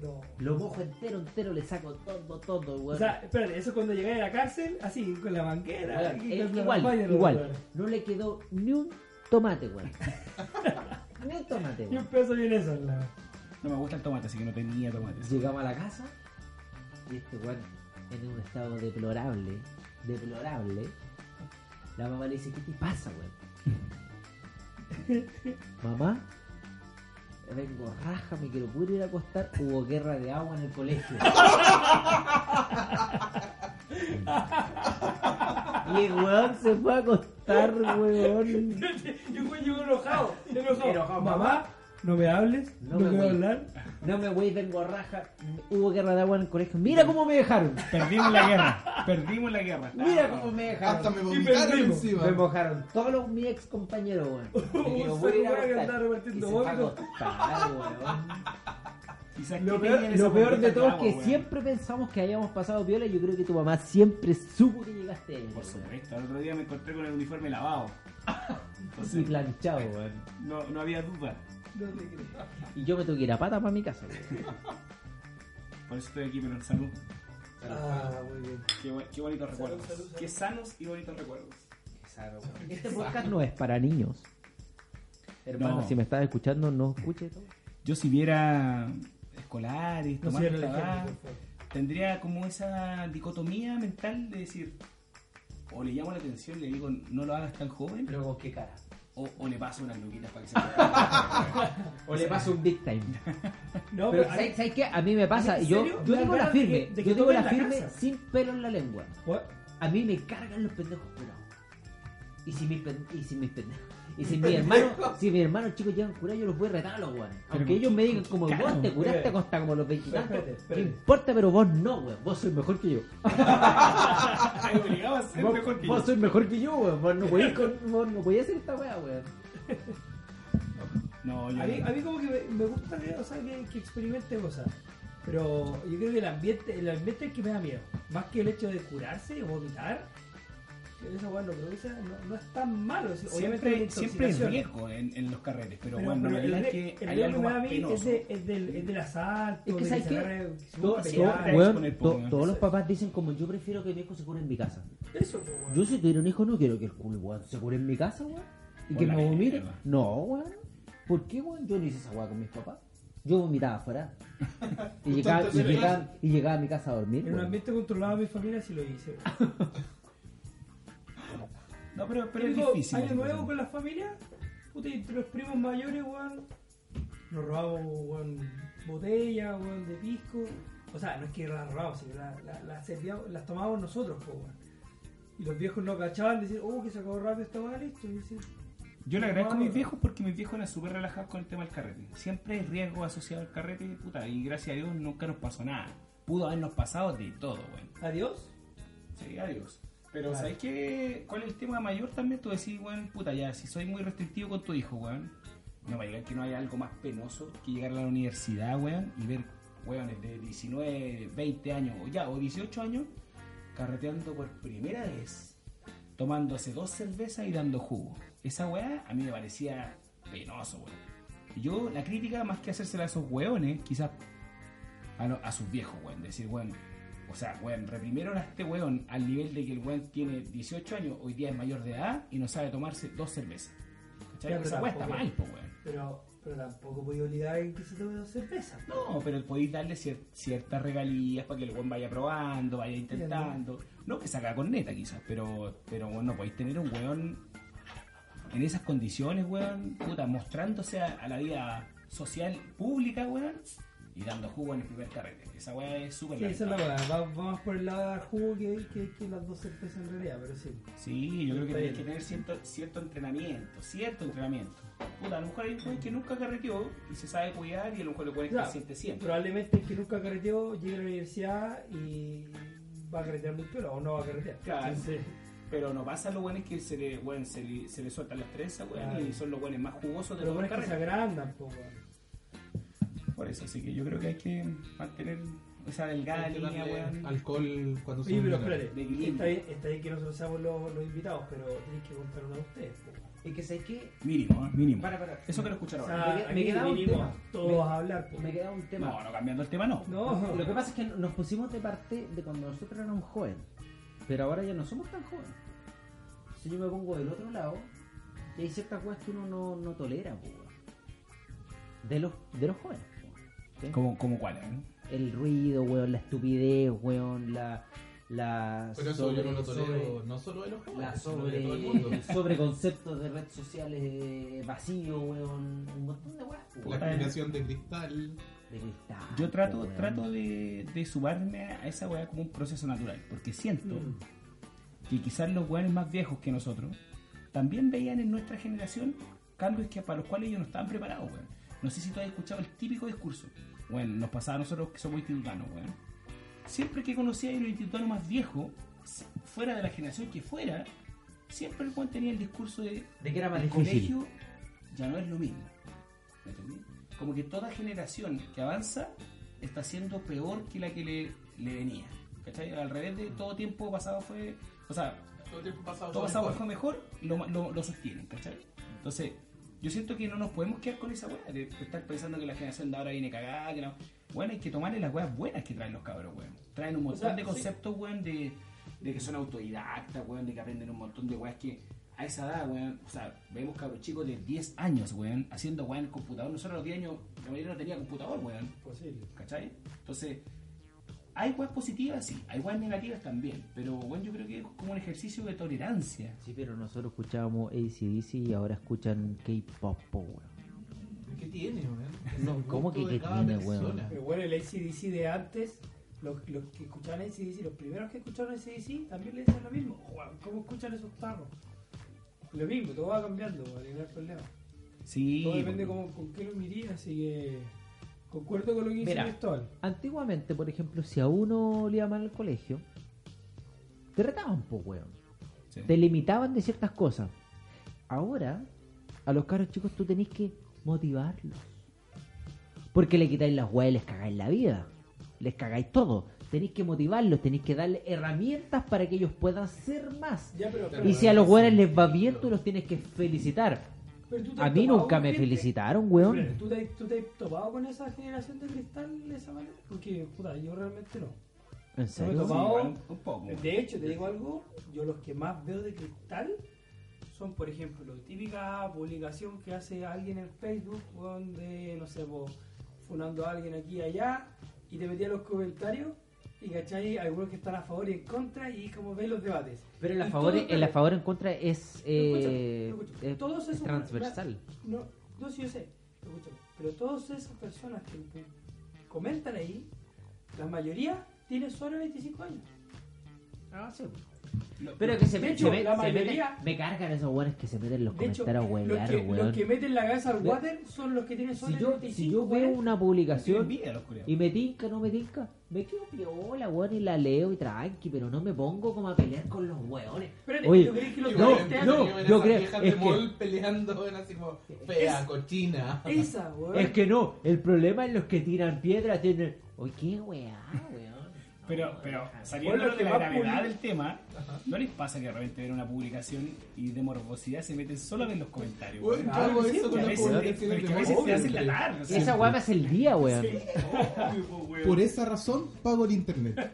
No. lo mojo entero, entero, le saco todo, todo, weón. O sea, espérate, eso cuando llegué a la cárcel, así, con la banquera. Weón, aquí, es la igual, igual. weón. No le quedó ni un tomate, weón. <laughs> ni un tomate, Y un weón. peso viene eso en la. No me gusta el tomate, así que no tenía tomate. Llegamos a la casa y este weón en un estado deplorable, deplorable. La mamá le dice, ¿qué te pasa, weón? <laughs> mamá, vengo raja, me quiero puro ir a acostar, hubo guerra de agua en el colegio. <laughs> y el weón se fue a acostar, weón. <laughs> Yo fui yo enojado, enojado. Enojado, Mamá, no me hables, No no, me quiero hablar. No me voy, vengo raja, hubo guerra de agua en el colegio. Mira cómo me dejaron. Perdimos la guerra. Perdimos la guerra. Mira cómo me dejaron. Hasta me Y vomitaron encima. Me mojaron todos los, mis ex compañeros, weón. <laughs> Y voy a ir a andaba repartiendo Y a <laughs> Lo peor, lo peor de todo es que siempre pensamos que habíamos pasado viola y yo creo que tu mamá siempre supo que llegaste ahí, Por weón. supuesto, el otro día me encontré con el uniforme lavado. Y <laughs> Entonces, planchado, weón. no, no había duda. No te creo. Y yo me tuve que ir a pata para mi casa. Por eso estoy aquí, pero en salud. Ah, muy bien. Qué, qué bonitos recuerdos. salud, salud. Qué sanos y bonitos recuerdos. Este podcast no es para niños. Hermano, No. si me estás escuchando, no escuche todo. Yo si viera escolares, No favor. tendría como esa dicotomía mental de decir, o le llamo la atención, le digo, no lo hagas tan joven, Pero con qué cara. O, o le paso unas luquitas para que se pueda. <laughs> O le paso un big time. No, Pero pero. ¿sabes, sabes qué? A mí me pasa, ¿En yo, serio? yo digo la de firme, que- de que yo digo tomen la la firme casa. sin pelo en la lengua. What? A mí me cargan los pendejos curados. Y si mis pen- y si mis pendejos. Y si mis hermanos, si mis hermanos chicos llegan curados, yo los voy a retar a los weones. Aunque ¿con ellos me digan como vos te curaste hasta como los veintitantos. No importa, pero vos no, weón. Vos sois mejor que yo. <laughs> Ay, obligado a ser Vos, mejor que vos yo. sois mejor que yo, weón. Vos no podías, <laughs> con, vos no podías hacer esta weá, weón. No, yo A mí, a mí como que me, me gusta que, o sea, que, que experimente cosas. Pero yo creo que el ambiente, el ambiente es el que me da miedo. Más que el hecho de curarse o vomitar. Bueno, creo que sea- no, no es tan malo. hay siempre, siempre hay riesgo en, en los carretes, pero, Pero, bueno, no pero el, re- que el hay algo que me da más a mí es, de, es, del, es del asalto. Es que de ¿sabes se qué? agarre- que Todo- todo- todos los papás dicen como yo prefiero que mi hijo se cure en mi casa. Eso, pues, weón. Yo si tuviera un hijo no quiero que el culo, weón, se cure en mi casa, weón. Y Por que me vomite. No, weón. ¿Por qué, weón? Yo no hice esa weá con mis papás. Yo vomitaba afuera. Y <laughs> llegaba, y, Entonces, llegaba, y llegaba a mi casa a dormir. En un ambiente controlado de mi familia sí lo hice. <laughs> No, pero, pero es difícil. Año nuevo con la familia, puta, y entre los primos mayores, weón, nos robamos, weón, botellas, weón, de pisco. O sea, no es que las robamos, sino las la, las servíamos- las tomábamos nosotros, weón. Y los viejos no cachaban, decir, oh, que se acabó rápido esta weá, listo. Y decir, Yo le agradezco a mis viejos porque mis viejos eran súper relajados con el tema del carrete. Siempre hay riesgo asociado al carrete, puta, y gracias a Dios nunca nos pasó nada. Pudo habernos pasado de todo, weón. adiós. Sí, adiós. Pero Claro. ¿sabes qué? ¿Cuál es el tema mayor también? Tú decís, weón, puta, ya, si soy muy restrictivo con tu hijo, weón, no me digan que no hay algo más penoso que llegar a la universidad, weón, y ver, weones de 19, 20 años, o ya, o 18 años, carreteando por primera vez, tomándose dos cervezas y dando jugo. Esa weá a mí me parecía penoso, weón. Y yo, la crítica, más que hacérsela a esos weones, quizás a, lo- a sus viejos, weón. Decir, weón, o sea, weón, reprimieron a este weón al nivel de que el weón tiene 18 años, hoy día es mayor de edad y no sabe tomarse dos cervezas. ¿Cachai? Pero Esa weá está mal, po, weón. Pero, pero tampoco podía obligar a que se tome dos cervezas. No, pero podéis darle cier- ciertas regalías para que el weón vaya probando, vaya intentando. No que saca con neta quizás, pero, pero weón, no podéis tener un weón en esas condiciones, weón, puta, mostrándose a, a la vida social pública, weón, y dando jugo en el primer carrete. Esa weá es súper Sí, esa es la weá. Va, va más por el lado de dar jugo que, que, que las dos cervezas en realidad, pero sí. Sí, yo creo que tienes que tener cierto, cierto entrenamiento, cierto entrenamiento. Puta, a lo mejor hay un que nunca carreteó y se sabe cuidar y a lo mejor el es Ya, consciente siempre. Probablemente el que nunca carreteó llegue a la universidad y va a carretear muy o no va a carretear. Claro. Entonces, Pero no pasa lo bueno es que se le, weón, se le, se le sueltan las trenzas, weón, Claro. y son los buenos más jugosos de pero todo bueno es que se agrandan, po, weón. Por eso, así que yo creo que hay que mantener esa delgada que línea, weón. alcohol cuando se Oye, pero espérate, está bien, está bien que nosotros seamos los, los invitados, pero tenéis que contar uno de ustedes. Es que sé que. Mínimo, ¿eh? mínimo. Para, para. Eso quiero escuchar O ahora. sea, Me queda- me un tema. todos Me- a hablar. Me queda un tema. No, no cambiando el tema, no. No, Lo que pasa es que nos pusimos de parte de cuando nosotros éramos jóvenes. Pero ahora ya no somos tan jóvenes. Si yo me pongo del otro lado, y hay ciertas cosas que uno no, no tolera, de los, de los jóvenes. ¿Sí? ¿Cómo, cómo cuál, eh? El ruido, weón, la estupidez, weón, la. la Pero eso yo no lo sobre- no solo de los jóvenes, la sino sobre, de todo el mundo. sobre conceptos de redes sociales eh, vacíos, weón, un montón de weas, La generación de cristal. de cristal, Yo trato, weón. trato de, de sumarme a esa weá como un proceso natural, porque siento Mm. que quizás los weones más viejos que nosotros también veían en nuestra generación cambios que para los cuales ellos no estaban preparados, weón. No sé si tú has escuchado el típico discurso. Bueno, nos pasaba a nosotros que somos institutanos, weón. Siempre que conocía a los institutanos más viejos, fuera de la generación que fuera, siempre el weón tenía el discurso de De que era más el difícil. colegio ya no es lo mismo. ¿Me entendí? Como que toda generación que avanza está siendo peor que la que le, le venía. ¿Cachai? Al revés de todo tiempo pasado fue. O sea, Todo tiempo pasado todo fue pasado mejor. fue mejor, lo, lo, lo sostienen, ¿cachai? Entonces, yo siento que no nos podemos quedar con esa weá de estar pensando que la generación de ahora viene cagada, que no. Bueno, hay que tomarle las weas buenas que traen los cabros, weón. Traen un montón sea, de sí. conceptos, weón, de, de que son autodidactas, weón, de que aprenden un montón de weas que a esa edad, weón, o sea, vemos cabros chicos de 10 años, weón, haciendo weón en el computador. Nosotros a los 10 años, la mayoría no tenía computador, weón. Posible. ¿Cachai? Entonces, hay weas positivas, sí, hay weas negativas también, pero bueno, yo creo que es como un ejercicio de tolerancia. Sí, pero nosotros escuchábamos ACDC y ahora escuchan K-pop, po, weón. ¿Qué tiene, weón? <laughs> No, ¿cómo que qué tiene, persona. weón? Pero bueno, el ACDC de antes, los, los que escuchaban ACDC, los primeros que escucharon ACDC, también le decían lo mismo. ¿Cómo escuchan esos tarros? Lo mismo, todo va cambiando, weón, no hay problema. Sí. Todo depende porque- cómo, con qué lo mirís, así que concuerdo con lo que dice. Cristóbal. Antiguamente, por ejemplo, si a uno le iba mal al colegio, te retaban, po, weón. Sí. Te limitaban de ciertas cosas. Ahora, a los caros chicos tú tenés que motivarlos. Porque le quitáis las weas y les cagáis la vida. Les cagáis todo. Tenéis que motivarlos, tenéis que darle herramientas para que ellos puedan ser más. Ya, pero, Pero Y si a los weones les va bien, tú los tienes que felicitar. A mí nunca me felicitaron, weón. ¿Tú te, ¿Tú te has topado con esa generación de cristal de esa manera? Porque, puta, yo realmente no. ¿En No me serio? he topado. un, poco. De hecho, te digo algo, yo los que más veo de cristal son, por ejemplo, típica publicación que hace alguien en Facebook, donde, no sé, po, funando a alguien aquí y allá, y te metía en los comentarios, y cachai, algunos que están a favor y en contra, y como ves los debates. Pero en la Y favor, en la favor en contra es, eh, Escúchame, escúchame. es- Todos es esos- transversal. No, no, sí, yo sé, pero todas esas personas que, que comentan ahí, la mayoría tienen solo 25 años. Ah, sí. Pero que se, De me- hecho, se la se meten- me cargan esos weones que se meten en los hecho, comentarios a los huevear, que, los que meten la cabeza al water son los que tienen solo Si yo, 25 si yo veo una publicación y me tinca, no me tinca, me quedo piola, weón, y la leo y tranqui, pero no me pongo como a pelear con los weones. Espérate, Oye, ¿tú crees que los no, no, hacen- yo creo- viejas es de que- peleando ven así como fea, Es- cochina. <laughs> Esa, weón. Es que no, el problema es los que tiran piedras, tienen... Oye, qué weá, weón. Pero, pero Bueno, saliendo de que la gravedad del tema, ¿no les pasa que de repente ven una publicación y de morbosidad se meten solo ver los comentarios? Weón, weón? yo eso Que con a veces, que a te hacen la larga. o sea, Esa me hace el día, weón. Por esa razón pago el internet.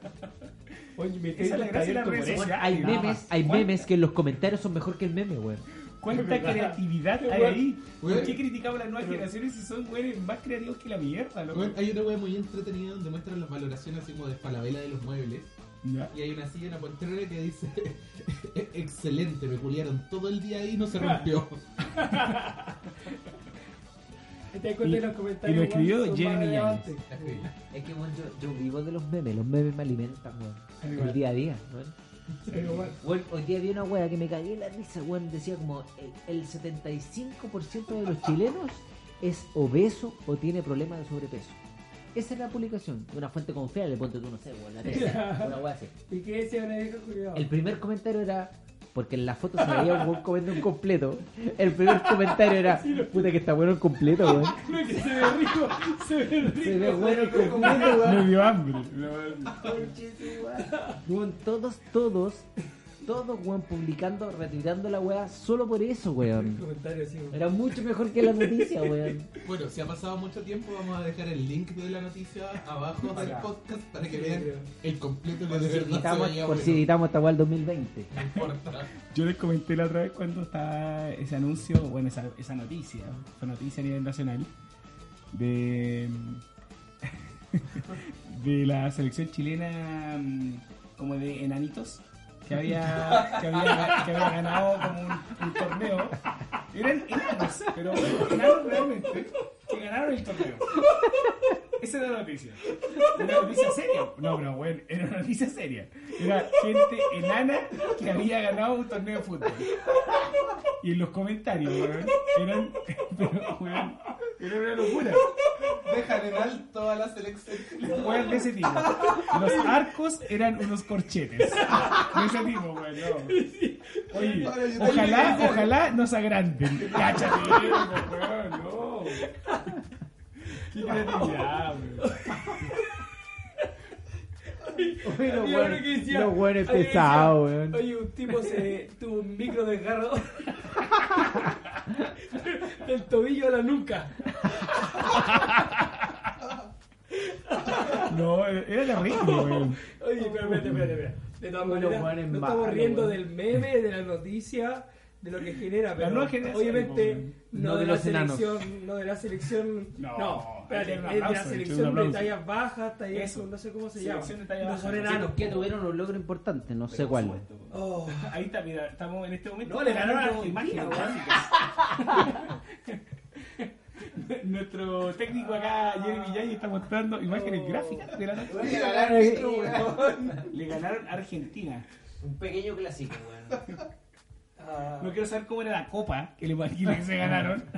Oye, me Esa es la gracia de sociales. hay memes, hay ¿Cuánta- memes que en los comentarios son mejor que el meme, weón. ¿Cuánta creatividad hay ahí? ¿Por qué criticamos las nuevas generaciones si son güeyes más creativos que la mierda, loco? Hay una web muy entretenida donde muestran las valoraciones así como de Falabella de los muebles. Ya. Y hay una silla, una poltrona que dice <laughs> excelente, me culiaron todo el día ahí y no se rompió. <laughs> ¿Te cuenta Y- de los comentarios? y lo escribió Jeremy relevantes. Es que, weón, yo, yo vivo de los memes, los memes me alimentan, weón. Al El día a día, weón. Pero bueno, hoy día vi una wea que me cagué en la risa, weón. Decía como el, el 75% de los chilenos es obeso o tiene problemas de sobrepeso. Esa es la publicación, de una fuente confiable, ponte tú, no sé, weón, la tercera, <laughs> una wea así. ¿y qué decía una vieja? El primer comentario era, porque en la foto se veía un weón comiendo un completo. El primer comentario era, puta que está bueno el completo, weón. <laughs> No, que se ve rico, se ve rico. Se ve bueno el completo, weón. Me dio hambre. Weón, todos, todos, todos, weón, publicando, retuiteando la weá solo por eso, weón. Era mucho mejor que la noticia, <laughs> weón. Bueno, si ha pasado mucho tiempo, vamos a dejar el link de la noticia abajo del Acá. podcast para que Sí, vean creo. el completo que de si verdad se por si editamos esta weá el 2020. No importa. <laughs> Yo les comenté la otra vez cuando estaba ese anuncio, bueno, esa, esa noticia, fue noticia a nivel nacional, de, <laughs> de la selección chilena mm, como de enanitos, que había, que había, ganado como un, torneo. Eran enanos, pero enanos realmente, que ganaron el torneo. Esa era la noticia. Una noticia seria. No, pero bueno, era una noticia seria. Era gente enana que había ganado un torneo de fútbol. Y en los comentarios, weón, eran. <laughs> era una locura. Dejan en alto a la selección. Weón de ese tipo. Los arcos eran unos corchetes. De ese tipo, weón, no. Oye, ojalá, ojalá nos agranden. Cáchate, weón, no. Qué creatividad, weón. <laughs> Oye, uno que decía- weones alguien decía, pesados, weón. Oye, un tipo se <laughs> tuvo un micro desgarro <laughs> del tobillo a la nuca. No, era terrible, weón. Oye, pero espérate, espérate, espérate. De todas Bueno, maneras, es no estamos riendo del meme, de la noticia, de lo que genera, pero generación, obviamente no, No de, de la los enanos. selección, no de la selección, No, no, espérate, es de la selección de tallas bajas, tallas, Eso. no sé cómo se Selección llama. de talla no baja. son Sí, enanos. Que tuvieron un logro importante, no sé cuál. supuesto. Oh, Ahí está, mira, estamos en este momento. No, le ganaron a Argentina, imágenes weón. gráficas. <laughs> Nuestro técnico acá, Jeremy Yay, está mostrando imágenes Oh. gráficas de la noche. Le ganaron a Argentina. Un pequeño clásico, weón. <laughs> No quiero saber cómo era la copa que le imagino que se ganaron. <laughs>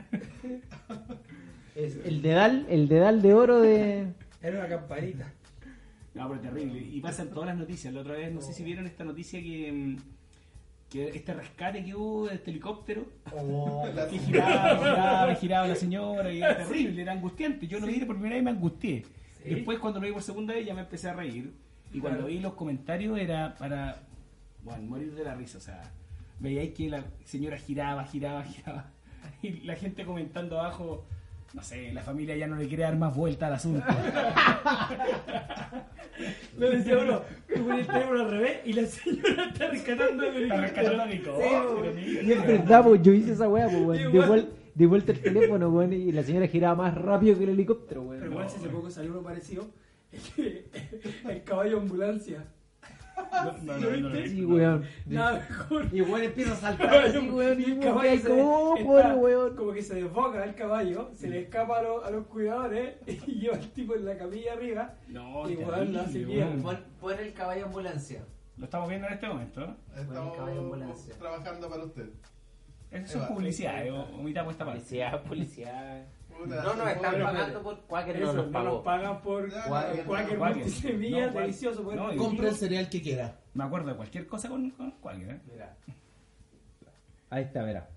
Es el dedal, el dedal de oro de. era una campanita. No, pero terrible. Y pasan todas las noticias. La otra vez, no sé si vieron esta noticia que, mm, que este rescate que hubo de este helicóptero. La Que giraba, giraba, giraba la señora y era terrible, era angustiante. Yo lo vi por primera vez y me angustié. Sí. Después cuando lo vi por segunda vez ya me empecé a reír. Y cuando vi los comentarios era para bueno, morir de la risa. O sea, veíais que la señora giraba, giraba, <laughs> giraba. Y la gente comentando abajo, no sé, la familia ya no le quiere dar más vuelta al asunto. <laughs> Lo decía uno, que pone el teléfono al revés y la señora está rescatando el Está rescatando a mi Sí, coche. Y es verdad, pues, yo hice esa weá, pues, weón. Vuel- di vuelta el teléfono, weón, y la señora giraba más rápido que el helicóptero, Pero weón. igual si hace poco salió uno parecido, <laughs> el caballo ambulancia. No, no, no, no, no, Sí, no. weón. Nada mejor. Y weón empieza a saltar así, weón, y el weón, caballo se- ¿cómo, está pobre weón? Como que se desboca el caballo, se le escapa a los, a los cuidadores <laughs> y lleva al tipo en la camilla arriba. No, Igual la terrible, seguía. weón. Pon, pon el caballo ambulancia. Lo estamos viendo en este momento. ¿eh? Con el caballo ambulancia. trabajando para usted. Eso es publicidad, eh, omitamos esta parte. Policía, policía. No nos están pagando por Quaker, Eso, no nos no pagan por Quaker, Quaker Quaker. multisemilla, No, Quaker. delicioso. No, y- Compra el cereal que quiera. Me acuerdo de cualquier cosa con, con cualquier, ¿eh? Mira. Ahí está, verá.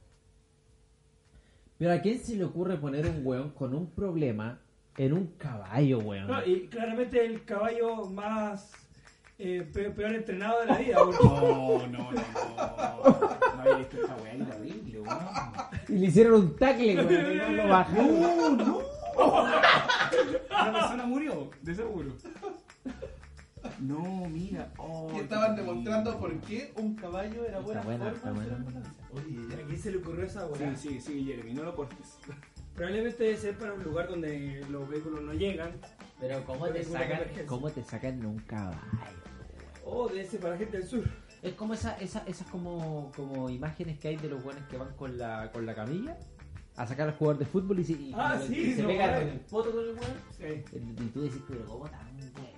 Pero a quién se le ocurre poner un weón con un problema en un caballo, weón. No, y claramente el caballo más eh, pe- peor entrenado de la vida. porque- No, no, no, no. No había visto esta weá, era horrible, weón. Y le hicieron un tackle, weón, no lo bajaron. Una persona murió, de seguro. No, mira. Oh, Que estaban demostrando por qué un caballo era buena, Está buena, buena. ambulancia. Oye, ¿A quién se le ocurrió esa weá? Sí, sí, sí, Jeremy, no lo cortes. Probablemente debe ser para un lugar donde los vehículos no llegan. Pero ¿cómo te sacan, cómo te sacan en un caballo? O debe ser para la gente del sur. Es como esa, esa, esas como, como imágenes que hay de los buenos que van con la, con la camilla a sacar al jugador de fútbol y se, y Ah, y sí, se no, weón. en el poto con el weón. Sí. Y tú decís, pero ¿cómo tan weón?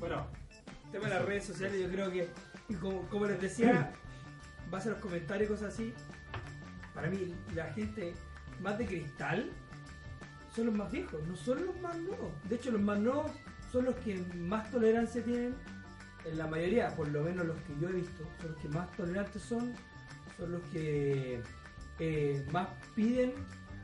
Bueno, el tema de las redes sociales, yo creo que, y como, como les decía, <clears throat> base a los comentarios y cosas así, para mí la gente más de cristal son los más viejos, no son los más nuevos. De hecho, los más nuevos son los que más tolerancia tienen, en la mayoría, por lo menos los que yo he visto, son los que más tolerantes son, son los que eh, más piden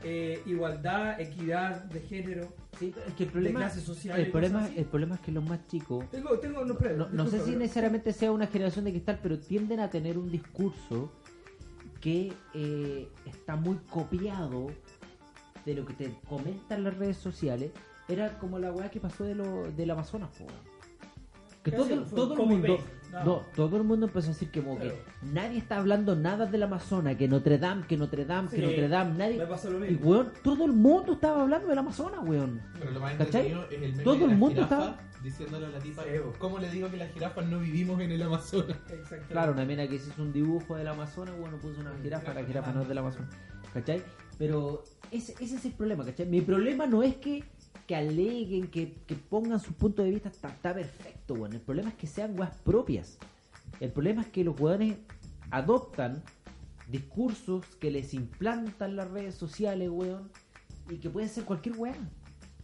eh, igualdad, equidad de género, Sí, es que el de problema, clase social. el y problema, cosas así. el problema es que los más chicos Tengo, tengo, no, no, no sé si necesariamente sea una generación de cristal, pero tienden a tener un discurso que eh, está muy copiado de lo que te comentan las redes sociales. Era como la weá que pasó de lo, del Amazonas, po. Que todo, fue todo el mundo, no, todo el mundo empezó a decir que, como Claro. que nadie está hablando nada del Amazonas, que Notre Dame, que Notre Dame, que Notre Dame, Me nadie. pasó lo Y mismo. weón, todo el mundo estaba hablando del Amazonas, weón. Pero lo más ¿Cachai? entretenido es el meme Todo de el la mundo estaba- diciéndole a la tipa. ¿cómo le digo que las jirafas no vivimos en el Amazonas? Exactamente. Claro, una mina que hizo un dibujo del Amazonas, bueno, puso una jirafa, la jirafa no es del Amazonas, ¿cachai? Pero ese, ese es el problema, ¿cachai? Mi problema no es que, que aleguen, que, que pongan su punto de vista, está, está perfecto, bueno. El problema es que sean weas propias. El problema es que los weones adoptan discursos que les implantan las redes sociales, weón, y que pueden ser cualquier weá.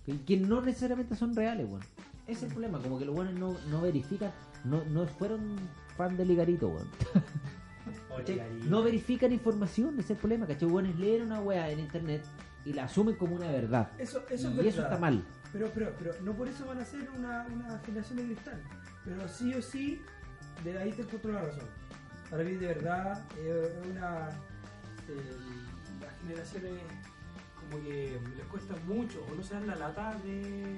Que, que no necesariamente son reales, weón. Ese es el problema, como que los weones no, no verifican, no, no fueron fan del Ligarito, weón. <laughs> No verifican información, ese es el problema, ¿cachai? Weones leen una weá en internet y la asumen como una verdad. Eso, eso es y verdad. eso está mal. Pero, pero, pero no por eso van a ser una, una generación de cristal. Pero sí o sí, de ahí te encuentro la razón. Para mí, de verdad, es una. eh, las generaciones como que les cuesta mucho o no se dan la lata de,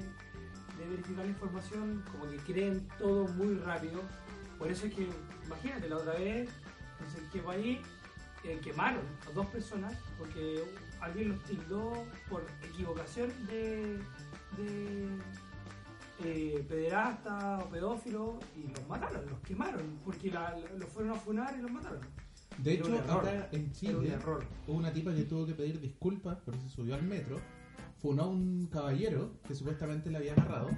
de verificar la información, como que creen todo muy rápido. Por eso es que, imagínate, la otra vez, en qué país, eh, quemaron a dos personas porque alguien los tildó por equivocación de, de eh, pederasta o pedófilo y los mataron, los quemaron porque la- los fueron a funar y los mataron. De Era hecho, acá en un Chile error. hubo una tipa que tuvo que pedir disculpas porque se subió al metro, funó a un caballero que supuestamente le había agarrado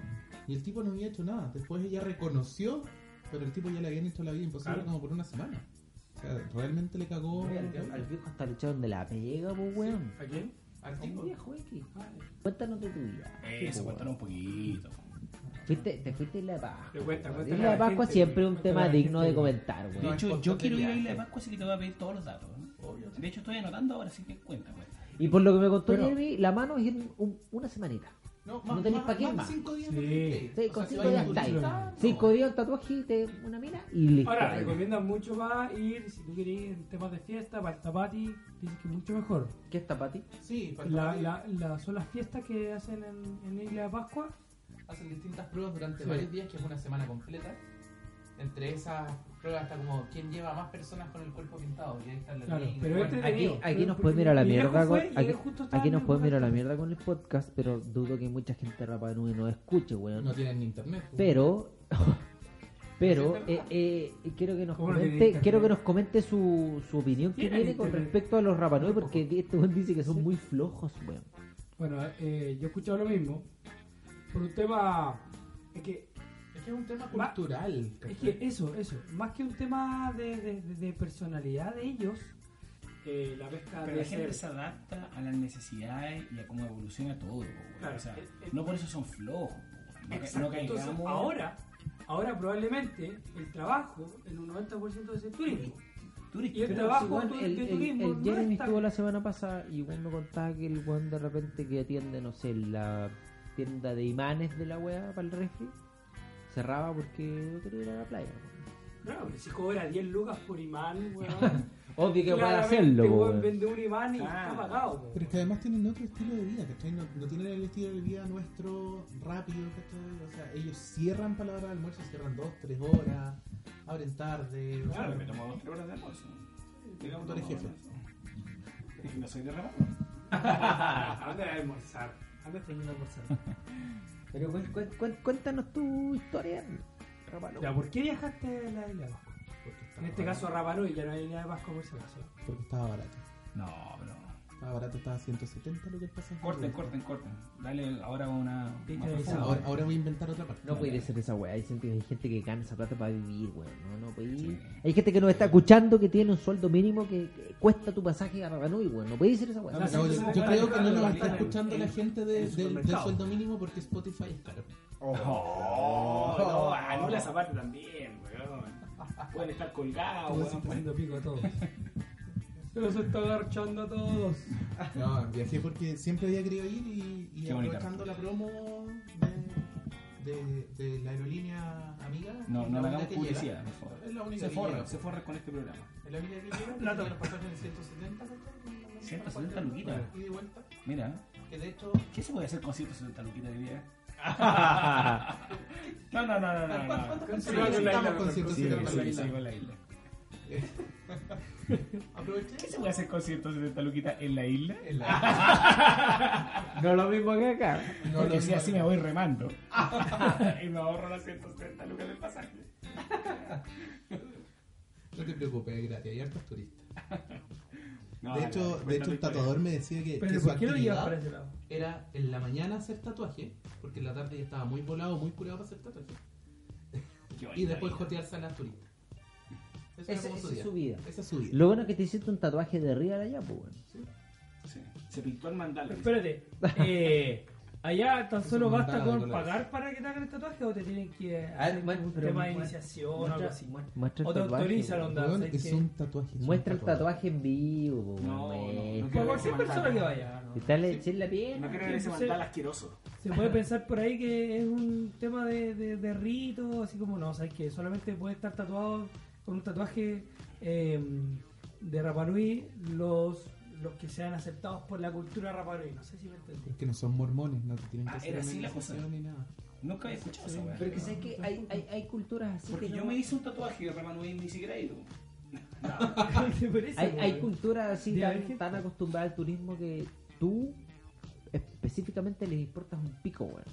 y el tipo no había hecho nada. Después ella reconoció, pero el tipo ya le habían hecho la vida imposible Claro. como por una semana. O sea, realmente le cagó. Al al viejo hasta le echaron de la pega, pues, weón. ¿A quién? al tipo. viejo X. Cuéntanos de tu vida. Eso, Sí, cuéntanos pues, un poquito. Fuiste, te fuiste a Isla de Pascua. Cuenta Isla a de la Pascua gente, siempre es un tema digno de comentar, De weón. No, hecho, yo quiero de ir a Isla de Pascua, así que te voy a pedir todos los datos. ¿no? De hecho, estoy anotando ahora, así que cuenta, cuenta. Y por lo que me contó Jeremy, la mano es en un- una semanita. No, No tenés pa' qué más cinco días Sí. Sí, con sea, cinco si días vais está ahí. turista, Cinco días un tatuaje y te una mina y listo. Ahora, recomiendan mucho más ir, si tú querés, en temas de fiesta, para el tapati, dicen que es mucho mejor. ¿Qué está para ti? Sí, para La, el la, la- son las fiestas que hacen en, en Isla de Pascua. hacen distintas pruebas durante Sí. varios días, que es una semana completa. Entre esas pruebas está como quién lleva más personas con el cuerpo pintado. Y ahí está la Claro, ley. pero Bueno, este- Aquí, aquí nos pueden mirar a la mierda con, fue aquí, nos el pueden mirar a la podcast. mierda con el podcast, pero dudo que mucha gente Rapa Nui nos escuche, weón. no tienen ni internet. pues. Pero, <laughs> pero eh, eh, quiero que nos ¿Cómo no comente, quiero que nos comente su, su opinión que Tiene con respecto a los Rapa Nui, porque este weón dice que son Sí. muy flojos, weón. Bueno, eh, yo he escuchado lo mismo. Por un tema. Es que, Es que es un tema cultural. es que eso, eso. Más que un tema de, de- personalidad de ellos, eh, la pesca Pero de la gente ser- se adapta a las necesidades y a cómo evoluciona todo. Claro, o sea, el- el- no por eso son flojos. No, no Entonces, ahora, ahora probablemente el trabajo en un 90% de ese turismo. Turista. Y el Pero trabajo si, el, de el- turismo el no Jeremy está- estuvo la semana pasada y weón me contaba que el weón de repente que atiende, no sé, la tienda de imanes de la weá para el refri, cerraba porque no quería ir a la playa. weón. Claro, si cobra 10 lucas por imán, weón. <laughs> Obvio que puede hacerlo, weón, weón. vende un imán y Claro. está pagado. po. Pero es que además tienen otro estilo de vida, ¿cachai? No, no tienen el estilo de vida nuestro rápido, ¿cachai? O sea, ellos cierran para la hora de almuerzo, cierran dos, tres horas, abren tarde. o sea, Claro, me tomo dos tres horas de almuerzo. Digamos, Tú eres jefe. que no soy de Rabat. <laughs> Anda a almorzar. Anda a almorzar. <laughs> Pero cuen- cuéntanos tu historia, Rapa Nui. Ya, ¿por qué viajaste a la isla de Pascua? En este barato. caso a Rapanui, ya no hay isla de Pascua por si acaso. Porque estaba barato. No, pero. Estaba barato, estaba a 170 lo que el pasaje. Corten, corten, corten. Dale ahora una. Más. Ahora, ahora voy a inventar otra parte. No puede ser esa weá. Hay gente, hay gente que gana esa plata para vivir, weón. No, no puede Sí. Hay gente que nos está escuchando que tiene un sueldo mínimo que, que cuesta tu pasaje a Rapanui, weón. No puede ser esa weá. No, No, yo, creo que no nos está escuchando la gente en de- el del, sueldo mínimo porque Spotify es caro. Oh, no, anula esa parte también, weón. Pueden estar colgados, weón. haciendo pico a todos. <laughs> Se los está agarchando a todos. No, viajé porque siempre había querido ir y, y aprovechando la promo de, de, de la aerolínea amiga. No, no la hagamos que publicidad, por favor. Es la única Se llega. se forran con este programa. Es la única que llega. Plata. los pasajes en 170, ¿cachai? 170 luquitas. Y de vuelta. Mira, Que de hecho, ¿qué se puede hacer con 170 luquitas de día? <laughs> No, no, no, no, no. no. ¿cuántas Sí, personas con la isla, Aproveché. ¿Qué se puede hacer con 170 luquitas en la isla? <laughs> No lo mismo que acá. No, Porque si así me voy remando. <laughs> y me ahorro las 170 lucas del pasaje. <laughs> No te preocupes, es gratis, hay hartos turistas. No, de hecho, no, de hecho el tatuador me decía que, que Pero su ¿por qué lo llevas actividad para ese lado? era en la mañana hacer tatuaje, porque en la tarde ya estaba muy volado, muy curado para hacer tatuaje. Y después jotearse a las turistas. Esa es su vida. Esa es su vida. Lo bueno es que te hiciste un tatuaje de arriba de allá, pues, weón. Sí. Se pintó el mandala. Espérate, <laughs> eh, allá tan solo basta con pagar para que te hagan el tatuaje o te tienen que Ah, hacer bueno, un tema de muestra- iniciación o algo así. Muestra O el te tatuaje. autorizan, tatuaje. es un Muestra el tatuaje en vivo, No, no, no cualquier persona que vaya. ¿no? Y dale, echar la pierna. No quiero ese Entonces- mandala asqueroso. Se puede pensar por ahí que es un tema de, de, de rito, así como no, sabes que solamente puede estar tatuado con un tatuaje eh, de Rapanui los, los que sean aceptados por la cultura Rapanui. No sé si me entendí. Es que no son mormones, no te tienen que Ah, hacer era así la cosa. ni nada. Nunca había escuchado Sí, weá. Pero que sabes que hay, hay, hay culturas así Porque que yo no- me hice un tatuaje de Remanuel ni siquiera he ido. <laughs> Eso, Hay, culturas así tan, gente. tan acostumbradas al turismo que tú específicamente les importas un pico, weón.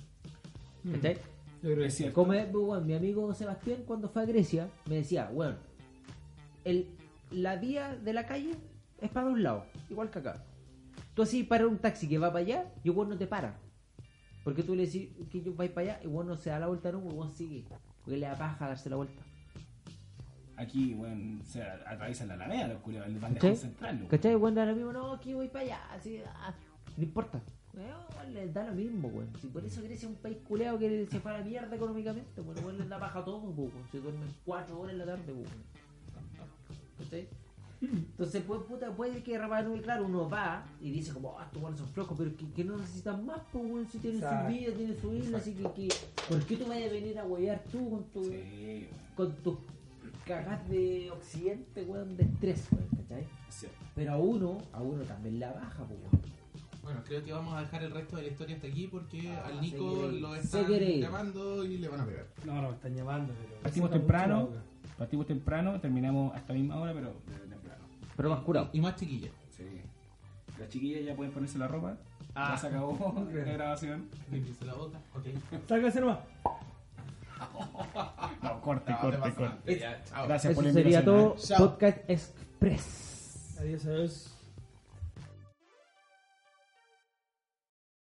Mm. Yo creo que Es cierto. Como eh, bueno, mi amigo Sebastián cuando fue a Grecia me decía, bueno, el, la vía de la calle es para los lados, igual que acá. Tú así para un taxi que va para allá y igual no te para. Porque tú le decís que yo vais para allá y bueno no se da la vuelta no, igual sigue. Porque le da paja darse la vuelta. Aquí, bueno, se atraviesa la alameda, los culiados, el bandejón central. loco. ¿Cachai? Bueno, ahora mismo no, aquí voy para allá. Así, ah, no importa. Igual les da lo mismo, weón. Si por eso Grecia es un país culeado que se fue a la mierda económicamente, bueno, igual les da paja a todo, weón. Se duermen cuatro horas en la tarde, weón. ¿Cachai? Entonces, pues, puta, puede que Rapaz Nui, claro, uno va y dice como, ah, estos buenos son flojos, pero que, que no necesitan más, pues, weón, si tienen Exacto. su vida, tienen su isla, así que, que, ¿por qué tú vayas a venir a huevear tú con tu, Sí, weón. con tus cagas de occidente, weón, de estrés, weón, ¿cachai? Pero a uno, a uno también la baja, pues, weón. Bueno, creo que vamos a dejar el resto de la historia hasta aquí porque Ah, al Nico lo están llamando y le van a pegar. No, no, me están llamando. Pero Partimos temprano. Partimos temprano, terminamos hasta la misma hora, pero temprano. Pero más curado. Y más chiquilla. Sí. Las chiquillas ya pueden ponerse la ropa. Ah. Ya se acabó <laughs> la grabación. Limpiarse la boca. Ok. Sálgase nomás. <laughs> No, corte, No, te corte, corte. ya, chao. Gracias por Eso la sería invitación. todo. Chao. Podcast Express. Adiós, adiós.